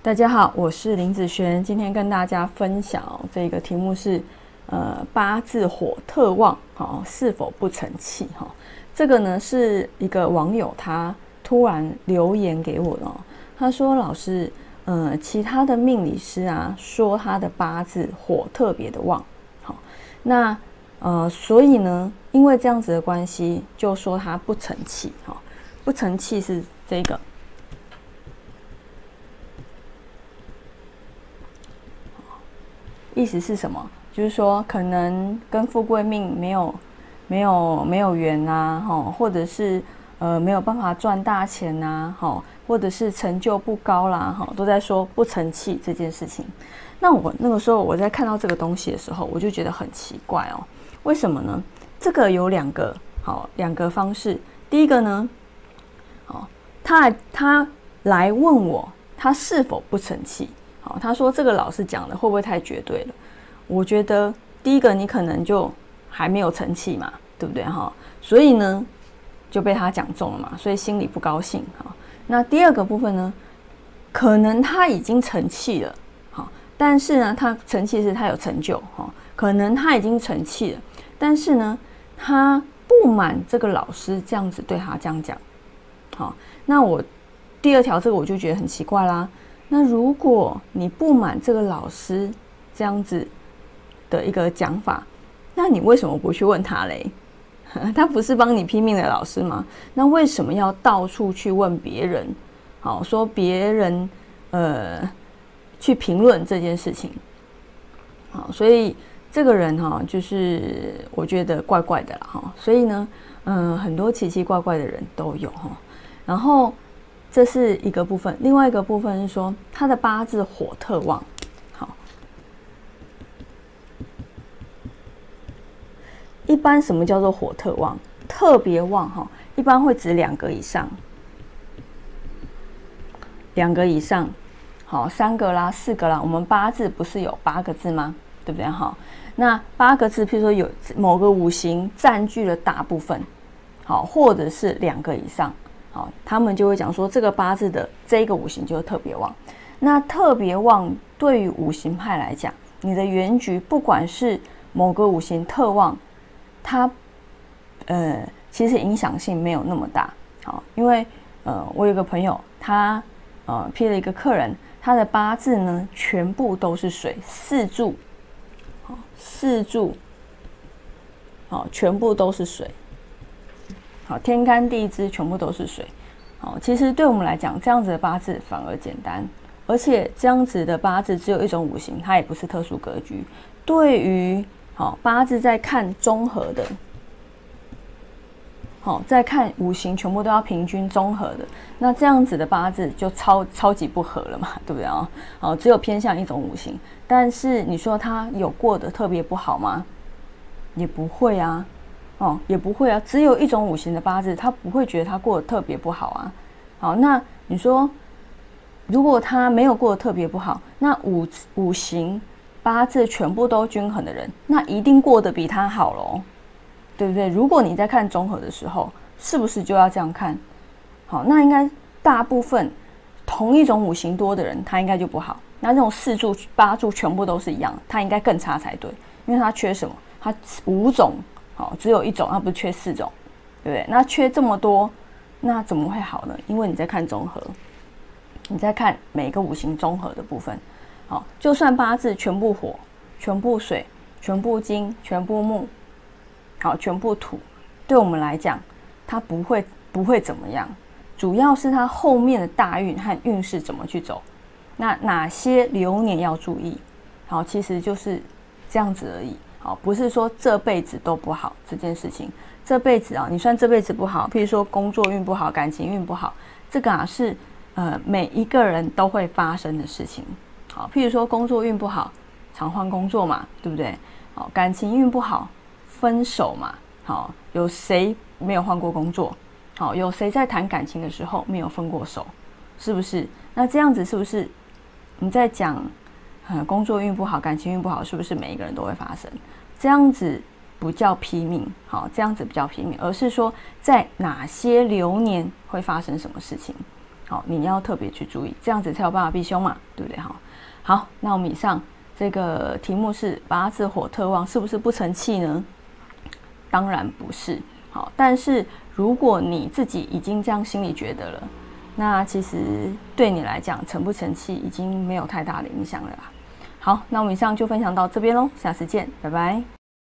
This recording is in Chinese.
大家好，我是林子璇，今天跟大家分享这个题目是，呃，八字火特旺，好，是否不成器？哈，这个呢是一个网友他突然留言给我的，他说老师，呃，其他的命理师啊说他的八字火特别的旺，好，那呃，所以呢，因为这样子的关系，就说他不成器，哈，不成器是这个。意思是什么？就是说，可能跟富贵命没有、没有、没有缘呐，哈，或者是呃没有办法赚大钱呐，哈，或者是成就不高啦，哈，都在说不成器这件事情。那我那个时候我在看到这个东西的时候，我就觉得很奇怪哦，为什么呢？这个有两个好两个方式。第一个呢，哦，他他来问我，他是否不成器？好他说：“这个老师讲的会不会太绝对了？”我觉得第一个你可能就还没有成器嘛，对不对哈？所以呢就被他讲中了嘛，所以心里不高兴哈。那第二个部分呢，可能他已经成器了，好，但是呢他成器是他有成就哈，可能他已经成器了，但是呢他不满这个老师这样子对他这样讲，好，那我第二条这个我就觉得很奇怪啦。那如果你不满这个老师这样子的一个讲法，那你为什么不去问他嘞？他不是帮你拼命的老师吗？那为什么要到处去问别人？好说别人呃去评论这件事情。好，所以这个人哈，就是我觉得怪怪的了哈。所以呢，嗯，很多奇奇怪怪的人都有哈。然后。这是一个部分，另外一个部分是说他的八字火特旺。好，一般什么叫做火特旺？特别旺哈，一般会指两个以上，两个以上，好，三个啦，四个啦。我们八字不是有八个字吗？对不对？哈，那八个字，譬如说有某个五行占据了大部分，好，或者是两个以上。好，他们就会讲说，这个八字的这个五行就是特别旺。那特别旺对于五行派来讲，你的原局不管是某个五行特旺，它呃其实影响性没有那么大。好，因为呃我有个朋友，他呃批了一个客人，他的八字呢全部都是水四柱，好四柱，好全部都是水。好，天干地支全部都是水。好，其实对我们来讲，这样子的八字反而简单，而且这样子的八字只有一种五行，它也不是特殊格局。对于好八字在看综合的，好在看五行全部都要平均综合的，那这样子的八字就超超级不合了嘛，对不对啊？好，只有偏向一种五行，但是你说他有过得特别不好吗？也不会啊。哦，也不会啊，只有一种五行的八字，他不会觉得他过得特别不好啊。好，那你说，如果他没有过得特别不好，那五五行八字全部都均衡的人，那一定过得比他好喽，对不对？如果你在看综合的时候，是不是就要这样看？好，那应该大部分同一种五行多的人，他应该就不好。那这种四柱八柱全部都是一样，他应该更差才对，因为他缺什么？他五种。好，只有一种，它不是缺四种，对不对？那缺这么多，那怎么会好呢？因为你在看综合，你在看每个五行综合的部分。好，就算八字全部火、全部水、全部金、全部木，好，全部土，对我们来讲，它不会不会怎么样。主要是它后面的大运和运势怎么去走。那哪些流年要注意？好，其实就是这样子而已。好，不是说这辈子都不好这件事情。这辈子啊，你算这辈子不好，譬如说工作运不好、感情运不好，这个啊是呃每一个人都会发生的事情。好，譬如说工作运不好，常换工作嘛，对不对？好，感情运不好，分手嘛。好，有谁没有换过工作？好，有谁在谈感情的时候没有分过手？是不是？那这样子是不是你在讲？工作运不好，感情运不好，是不是每一个人都会发生？这样子不叫拼命，好，这样子不叫拼命，而是说在哪些流年会发生什么事情？好，你要特别去注意，这样子才有办法避凶嘛，对不对？哈，好，那我们以上这个题目是八字火特旺，是不是不成器呢？当然不是。好，但是如果你自己已经这样心里觉得了，那其实对你来讲成不成器已经没有太大的影响了。好，那我们以上就分享到这边喽，下次见，拜拜。